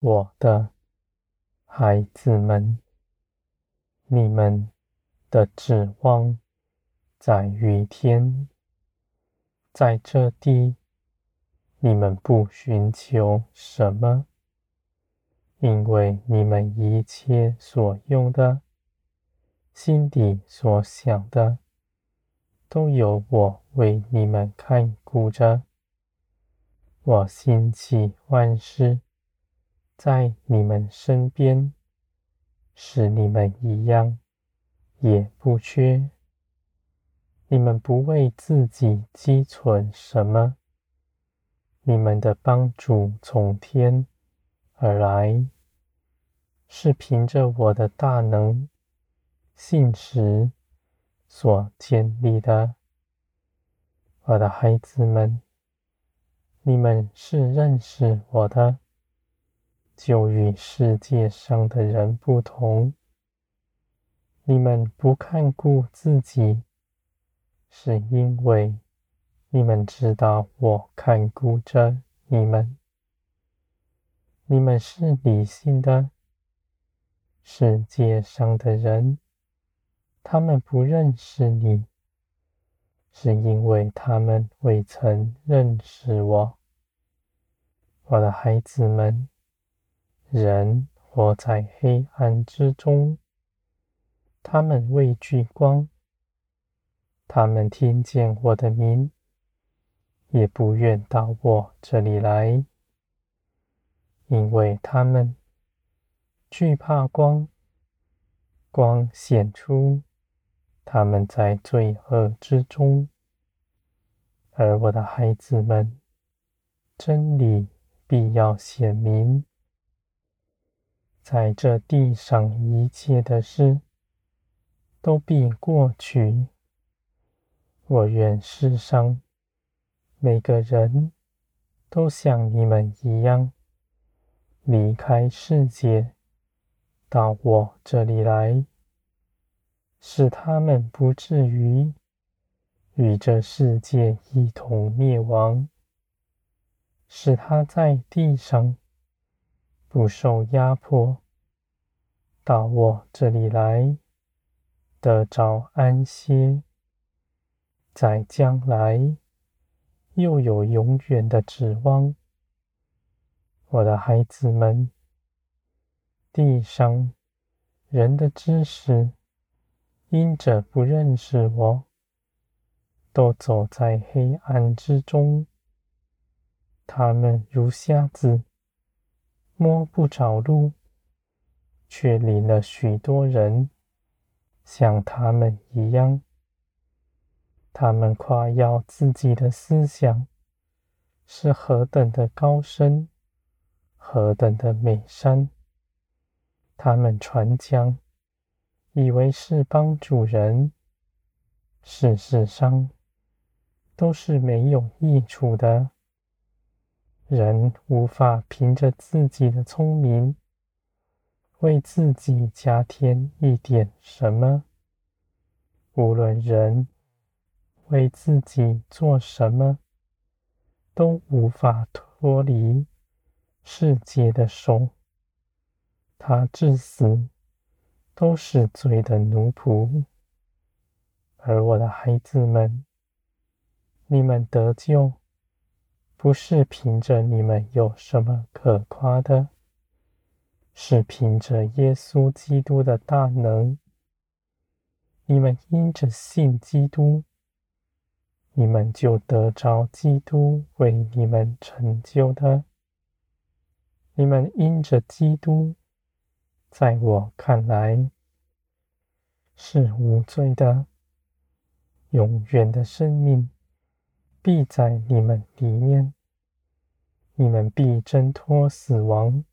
我的孩子们，你们的指望在于天，在这地，你们不寻求什么，因为你们一切所用的，心底所想的，都有我为你们看顾着。我兴起万事，在你们身边，使你们一样也不缺。你们不为自己积存什么，你们的帮助从天而来，是凭着我的大能。信实所建立的，我的孩子们，你们是认识我的，就与世界上的人不同。你们不看顾自己，是因为你们知道我看顾着你们。你们是理性的，世界上的人。他们不认识你，是因为他们未曾认识我。我的孩子们，人活在黑暗之中，他们畏惧光。他们听见我的名，也不愿到我这里来，因为他们惧怕光，光显出。他们在罪恶之中，而我的孩子们，真理必要显明。在这地上一切的事，都必过去。我愿世上每个人都像你们一样，离开世界，到我这里来。使他们不至于与这世界一同灭亡，使他在地上不受压迫，到我这里来得着安歇，在将来又有永远的指望。我的孩子们，地上人的知识。因着不认识我，都走在黑暗之中。他们如瞎子，摸不着路，却领了许多人像他们一样。他们夸耀自己的思想是何等的高深，何等的美善。他们传讲。以为是帮主人，事实上都是没有益处的。人无法凭着自己的聪明，为自己加添一点什么。无论人为自己做什么，都无法脱离世界的手。他至死。都是罪的奴仆，而我的孩子们，你们得救，不是凭着你们有什么可夸的，是凭着耶稣基督的大能。你们因着信基督，你们就得着基督为你们成就的。你们因着基督。在我看来，是无罪的。永远的生命必在你们里面，你们必挣脱死亡，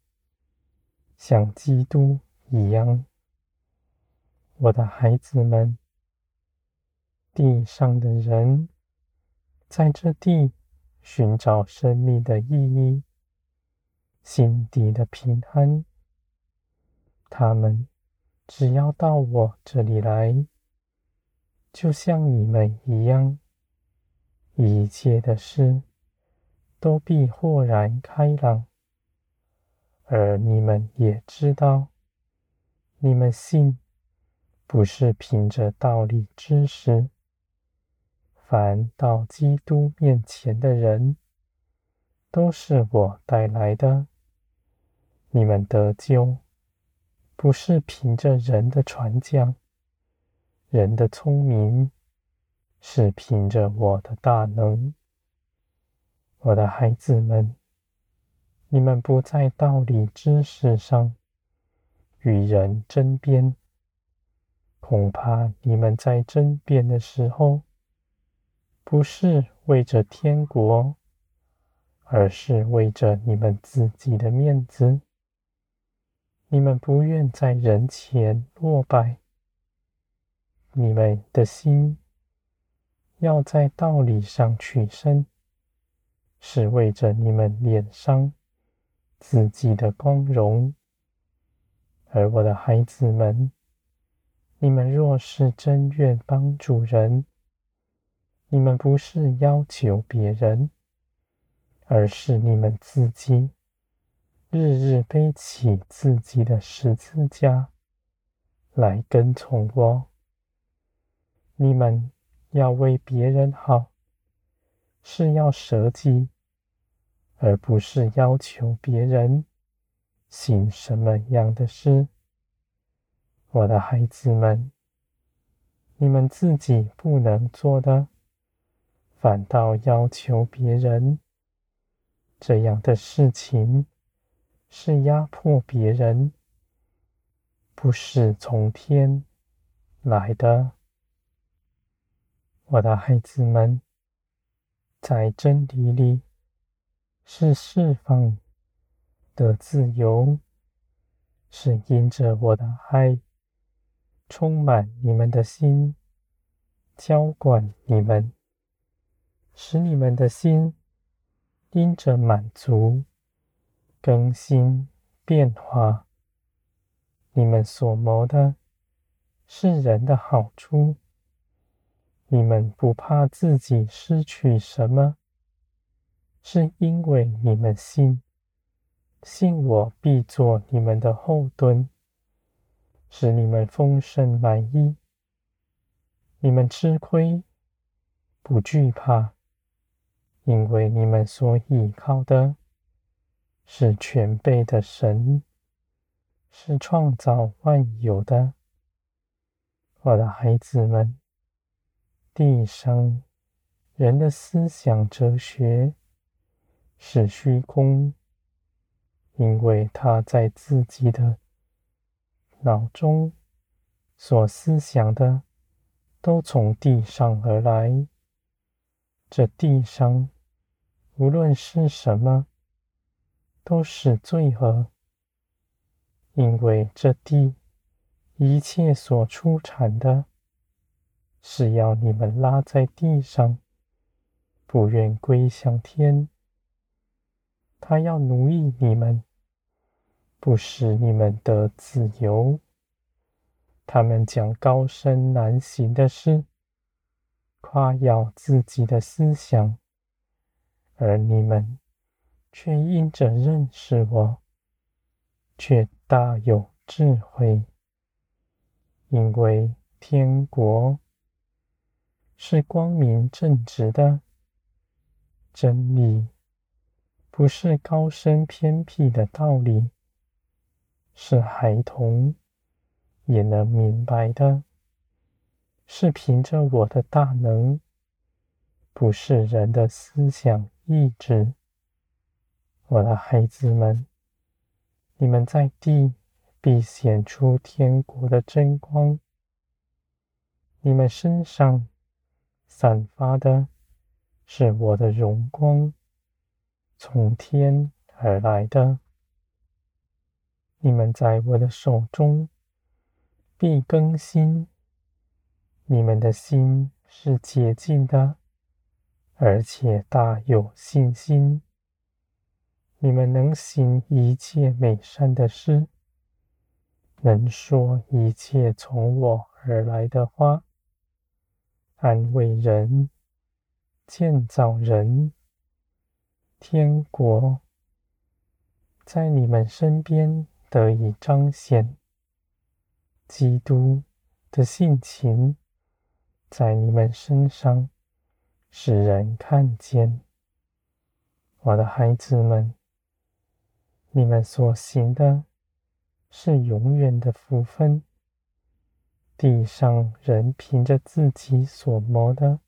像基督一样。我的孩子们，地上的人在这地寻找生命的意义，心底的平安。他们只要到我这里来，就像你们一样，一切的事都必豁然开朗，而你们也知道，你们信不是凭着道理知识。凡到基督面前的人，都是我带来的。你们得救，不是凭着人的传讲、人的聪明，是凭着我的大能。我的孩子们，你们不在道理知识上与人争辩，恐怕你们在争辩的时候，不是为着天国，而是为着你们自己的面子。你们不愿在人前落败，你们的心要在道理上取胜。是为着你们脸上自己的光荣，而我的孩子们，你们若是真愿帮助人，你们不是要求别人，而是你们自己日日背起自己的十字架来跟从我。你们要为别人好。是要舍己，而不是要求别人行什么样的事。我的孩子们，你们自己不能做的，反倒要求别人，这样的事情是压迫别人，不是从天来的。我的孩子们。在真理里，是释放的自由，是因着我的爱充满你们的心，浇灌你们，使你们的心因着满足、更新、变化。你们所谋的是人的好处。你们不怕自己失去什么，是因为你们信，信我必作你们的后盾，使你们丰盛满溢。你们吃亏，不惧怕，因为你们所依靠的是全备的神，是创造万有的。我的孩子们。地上人的思想哲学是虚空，因为他在自己的脑中所思想的都从地上而来。这地上无论是什么，都是罪恶，因为这地一切所出产的。是要你们拉在地上，不愿归向天。他要奴役你们，不使你们得自由。他们讲高深难行的事，夸耀自己的思想，而你们却因着认识我，却大有智慧，因为天国。是光明正直的真理，不是高深偏僻的道理，是孩童也能明白的，是凭着我的大能，不是人的思想意志。我的孩子们，你们在地必显出天国的真光，你们身上。散发的是我的荣光，从天而来的。你们在我的手中必更新。你们的心是洁净的，而且大有信心。你们能行一切美善的事，能说一切从我而来的话。安慰人，建造人，天国在你们身边得以彰显。基督的性情在你们身上使人看见。我的孩子们，你们所行的是永远的福分。地上人凭着自己所谋的，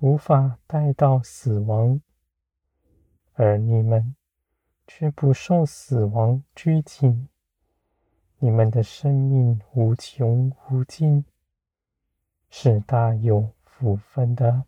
无法带到死亡，而你们却不受死亡拘禁。你们的生命无穷无尽，是大有福分的。